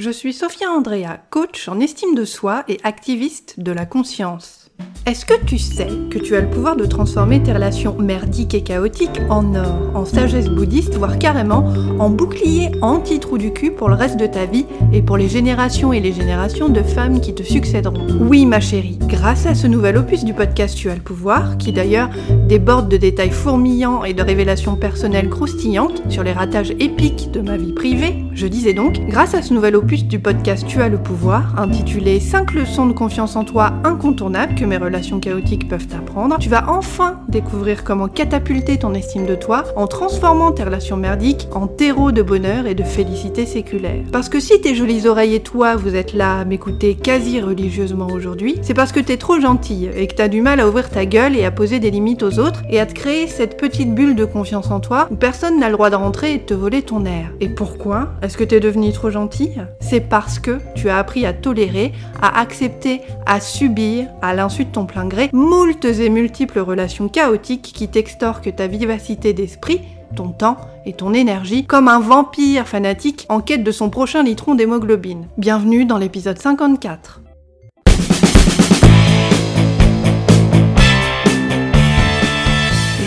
Je suis Sophia Andrea, coach en estime de soi et activiste de la conscience. Est-ce que tu sais que tu as le pouvoir de transformer tes relations merdiques et chaotiques en or, en sagesse bouddhiste, voire carrément en bouclier anti-trou du cul pour le reste de ta vie et pour les générations et les générations de femmes qui te succéderont? Oui, ma chérie, grâce à ce nouvel opus du podcast Tu as le pouvoir, qui d'ailleurs déborde de détails fourmillants et de révélations personnelles croustillantes sur les ratages épiques de ma vie privée, je disais donc, grâce à ce nouvel opus du podcast Tu as le pouvoir, intitulé 5 leçons de confiance en toi incontournables que mes relations chaotiques peuvent t'apprendre, tu vas enfin découvrir comment catapulter ton estime de toi en transformant tes relations merdiques en terreau de bonheur et de félicité séculaire. Parce que si tes jolies oreilles et toi, vous êtes là à m'écouter quasi religieusement aujourd'hui, c'est parce que t'es trop gentille et que t'as du mal à ouvrir ta gueule et à poser des limites aux autres et à te créer cette petite bulle de confiance en toi où personne n'a le droit de rentrer et de te voler ton air. Et pourquoi Est-ce que t'es devenue trop gentille? C'est parce que tu as appris à tolérer, à accepter, à subir, à l'insulter de ton plein gré, moultes et multiples relations chaotiques qui t'extorquent ta vivacité d'esprit, ton temps et ton énergie comme un vampire fanatique en quête de son prochain litron d'hémoglobine. Bienvenue dans l'épisode 54.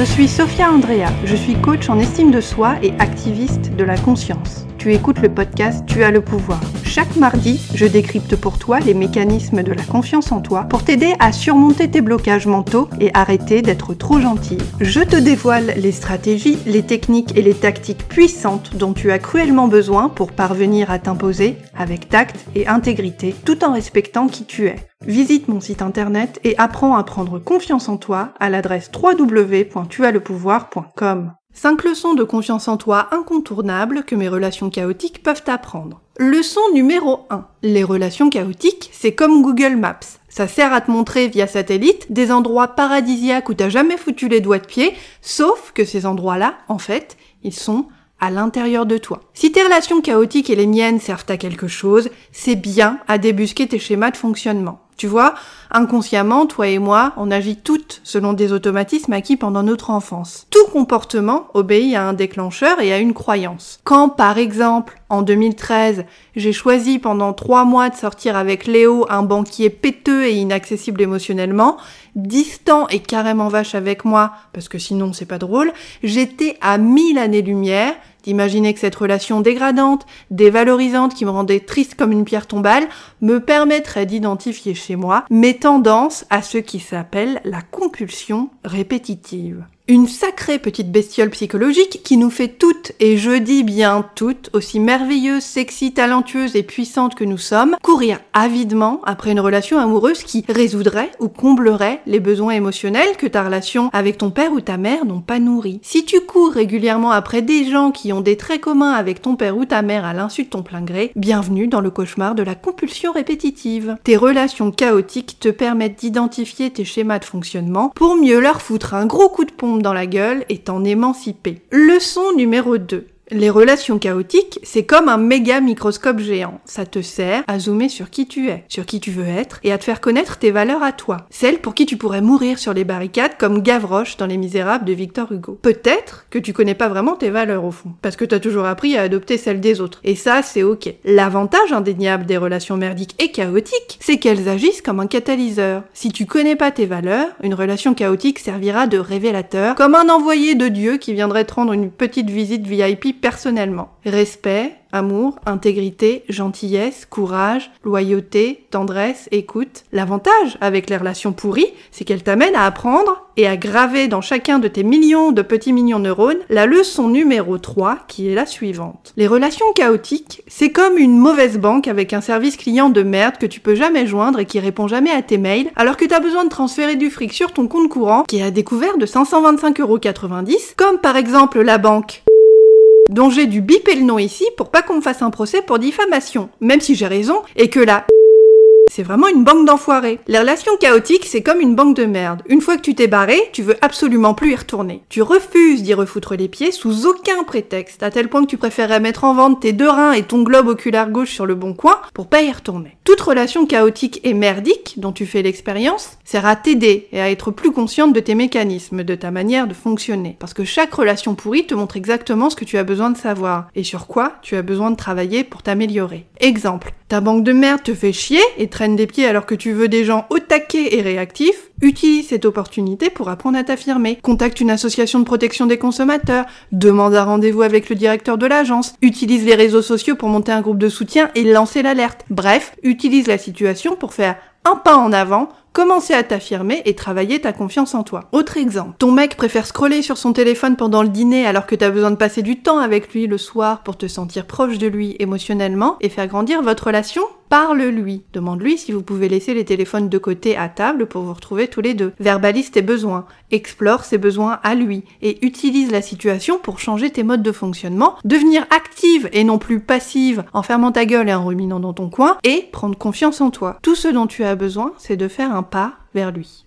Je suis Sophia Andrea, je suis coach en estime de soi et activiste de la conscience. Tu écoutes le podcast Tu as le pouvoir. Chaque mardi, je décrypte pour toi les mécanismes de la confiance en toi pour t'aider à surmonter tes blocages mentaux et arrêter d'être trop gentil. Je te dévoile les stratégies, les techniques et les tactiques puissantes dont tu as cruellement besoin pour parvenir à t'imposer avec tact et intégrité tout en respectant qui tu es. Visite mon site internet et apprends à prendre confiance en toi à l'adresse www.tuaslepouvoir.com. 5 leçons de confiance en toi incontournables que mes relations chaotiques peuvent apprendre. Leçon numéro 1. Les relations chaotiques, c'est comme Google Maps. Ça sert à te montrer via satellite des endroits paradisiaques où t'as jamais foutu les doigts de pied, sauf que ces endroits-là, en fait, ils sont à l'intérieur de toi. Si tes relations chaotiques et les miennes servent à quelque chose, c'est bien à débusquer tes schémas de fonctionnement. Tu vois, inconsciemment, toi et moi, on agit toutes selon des automatismes acquis pendant notre enfance. Comportement obéit à un déclencheur et à une croyance. Quand, par exemple, en 2013, j'ai choisi pendant trois mois de sortir avec Léo, un banquier péteux et inaccessible émotionnellement, distant et carrément vache avec moi, parce que sinon c'est pas drôle, j'étais à mille années-lumière d'imaginer que cette relation dégradante, dévalorisante qui me rendait triste comme une pierre tombale, me permettrait d'identifier chez moi mes tendances à ce qui s'appelle la compulsion répétitive. Une sacrée petite bestiole psychologique qui nous fait toutes, et je dis bien toutes, aussi merveilleuses, sexy, talentueuses et puissantes que nous sommes, courir avidement après une relation amoureuse qui résoudrait ou comblerait les besoins émotionnels que ta relation avec ton père ou ta mère n'ont pas nourris. Si tu cours régulièrement après des gens qui ont des traits communs avec ton père ou ta mère à l'insu de ton plein gré, bienvenue dans le cauchemar de la compulsion répétitive. Tes relations chaotiques te permettent d'identifier tes schémas de fonctionnement pour mieux leur foutre un gros coup de pompe dans la gueule et t'en émanciper. Leçon numéro 2. Les relations chaotiques, c'est comme un méga microscope géant. Ça te sert à zoomer sur qui tu es, sur qui tu veux être, et à te faire connaître tes valeurs à toi. Celles pour qui tu pourrais mourir sur les barricades comme Gavroche dans Les Misérables de Victor Hugo. Peut-être que tu connais pas vraiment tes valeurs au fond, parce que t'as toujours appris à adopter celles des autres. Et ça, c'est ok. L'avantage indéniable des relations merdiques et chaotiques, c'est qu'elles agissent comme un catalyseur. Si tu connais pas tes valeurs, une relation chaotique servira de révélateur, comme un envoyé de Dieu qui viendrait te rendre une petite visite VIP personnellement. Respect, amour, intégrité, gentillesse, courage, loyauté, tendresse, écoute. L'avantage avec les relations pourries, c'est qu'elles t'amènent à apprendre et à graver dans chacun de tes millions de petits mignons neurones la leçon numéro 3 qui est la suivante. Les relations chaotiques, c'est comme une mauvaise banque avec un service client de merde que tu peux jamais joindre et qui répond jamais à tes mails alors que t'as besoin de transférer du fric sur ton compte courant qui est à découvert de 525,90€ comme par exemple la banque dont j'ai dû biper le nom ici pour pas qu'on me fasse un procès pour diffamation, même si j'ai raison, et que la c'est vraiment une banque d'enfoirés. Les relations chaotiques, c'est comme une banque de merde. Une fois que tu t'es barré, tu veux absolument plus y retourner. Tu refuses d'y refoutre les pieds sous aucun prétexte, à tel point que tu préférerais mettre en vente tes deux reins et ton globe oculaire gauche sur le bon coin pour pas y retourner. Toute relation chaotique et merdique dont tu fais l'expérience sert à t'aider et à être plus consciente de tes mécanismes, de ta manière de fonctionner. Parce que chaque relation pourrie te montre exactement ce que tu as besoin de savoir et sur quoi tu as besoin de travailler pour t'améliorer. Exemple, ta banque de merde te fait chier et traîne des pieds alors que tu veux des gens au taquet et réactifs. Utilise cette opportunité pour apprendre à t'affirmer. Contacte une association de protection des consommateurs. Demande un rendez-vous avec le directeur de l'agence. Utilise les réseaux sociaux pour monter un groupe de soutien et lancer l'alerte. Bref, utilise la situation pour faire un pas en avant Commencer à t'affirmer et travailler ta confiance en toi. Autre exemple, ton mec préfère scroller sur son téléphone pendant le dîner alors que t'as besoin de passer du temps avec lui le soir pour te sentir proche de lui émotionnellement et faire grandir votre relation Parle-lui. Demande-lui si vous pouvez laisser les téléphones de côté à table pour vous retrouver tous les deux. Verbalise tes besoins. Explore ses besoins à lui. Et utilise la situation pour changer tes modes de fonctionnement, devenir active et non plus passive en fermant ta gueule et en ruminant dans ton coin et prendre confiance en toi. Tout ce dont tu as besoin, c'est de faire un pas vers lui.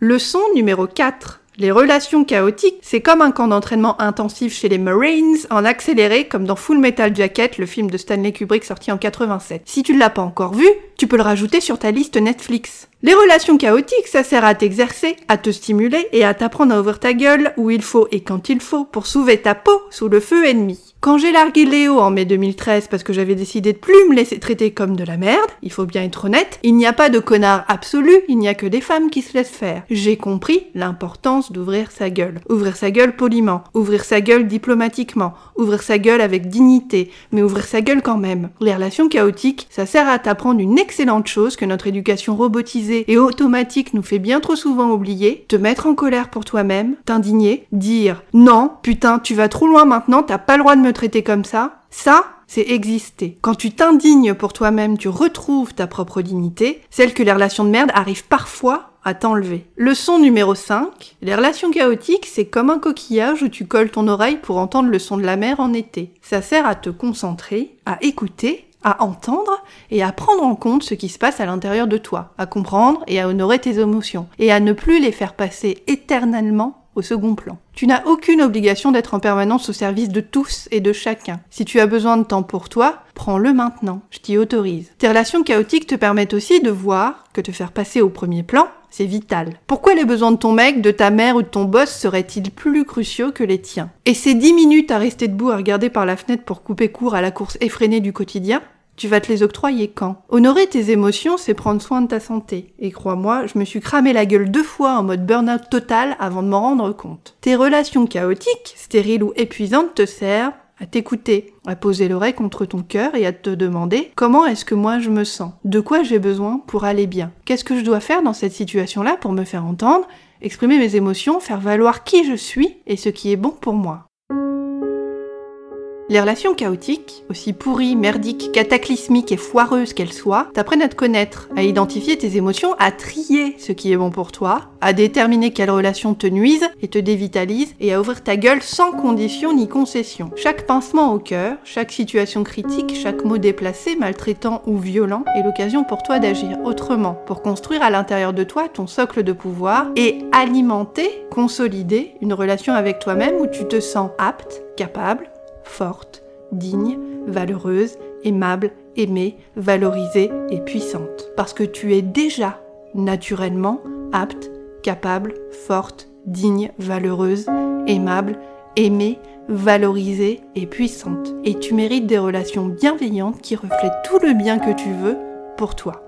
Leçon numéro 4. Les relations chaotiques, c'est comme un camp d'entraînement intensif chez les Marines, en accéléré comme dans Full Metal Jacket, le film de Stanley Kubrick sorti en 87. Si tu ne l'as pas encore vu, tu peux le rajouter sur ta liste Netflix. Les relations chaotiques, ça sert à t'exercer, à te stimuler et à t'apprendre à ouvrir ta gueule où il faut et quand il faut pour sauver ta peau sous le feu ennemi. Quand j'ai largué Léo en mai 2013 parce que j'avais décidé de plus me laisser traiter comme de la merde, il faut bien être honnête, il n'y a pas de connard absolu, il n'y a que des femmes qui se laissent faire. J'ai compris l'importance d'ouvrir sa gueule. Ouvrir sa gueule poliment, ouvrir sa gueule diplomatiquement, ouvrir sa gueule avec dignité, mais ouvrir sa gueule quand même. Les relations chaotiques, ça sert à t'apprendre une excellente chose que notre éducation robotisée et automatique nous fait bien trop souvent oublier, te mettre en colère pour toi-même, t'indigner, dire non, putain, tu vas trop loin maintenant, t'as pas le droit de me traiter comme ça, ça, c'est exister. Quand tu t'indignes pour toi-même, tu retrouves ta propre dignité, celle que les relations de merde arrivent parfois à t'enlever. Leçon numéro 5. Les relations chaotiques, c'est comme un coquillage où tu colles ton oreille pour entendre le son de la mer en été. Ça sert à te concentrer, à écouter, à entendre et à prendre en compte ce qui se passe à l'intérieur de toi, à comprendre et à honorer tes émotions, et à ne plus les faire passer éternellement second plan. Tu n'as aucune obligation d'être en permanence au service de tous et de chacun. Si tu as besoin de temps pour toi, prends-le maintenant, je t'y autorise. Tes relations chaotiques te permettent aussi de voir que te faire passer au premier plan, c'est vital. Pourquoi les besoins de ton mec, de ta mère ou de ton boss seraient-ils plus cruciaux que les tiens? Et ces dix minutes à rester debout à regarder par la fenêtre pour couper court à la course effrénée du quotidien, tu vas te les octroyer quand? Honorer tes émotions, c'est prendre soin de ta santé. Et crois-moi, je me suis cramé la gueule deux fois en mode burn-out total avant de m'en rendre compte. Tes relations chaotiques, stériles ou épuisantes te servent à t'écouter, à poser l'oreille contre ton cœur et à te demander comment est-ce que moi je me sens, de quoi j'ai besoin pour aller bien, qu'est-ce que je dois faire dans cette situation-là pour me faire entendre, exprimer mes émotions, faire valoir qui je suis et ce qui est bon pour moi? Les relations chaotiques, aussi pourries, merdiques, cataclysmiques et foireuses qu'elles soient, t'apprennent à te connaître, à identifier tes émotions, à trier ce qui est bon pour toi, à déterminer quelles relations te nuisent et te dévitalisent, et à ouvrir ta gueule sans condition ni concession. Chaque pincement au cœur, chaque situation critique, chaque mot déplacé, maltraitant ou violent est l'occasion pour toi d'agir autrement, pour construire à l'intérieur de toi ton socle de pouvoir et alimenter, consolider une relation avec toi-même où tu te sens apte, capable, forte, digne, valeureuse, aimable, aimée, valorisée et puissante. Parce que tu es déjà naturellement apte, capable, forte, digne, valeureuse, aimable, aimée, valorisée et puissante. Et tu mérites des relations bienveillantes qui reflètent tout le bien que tu veux pour toi.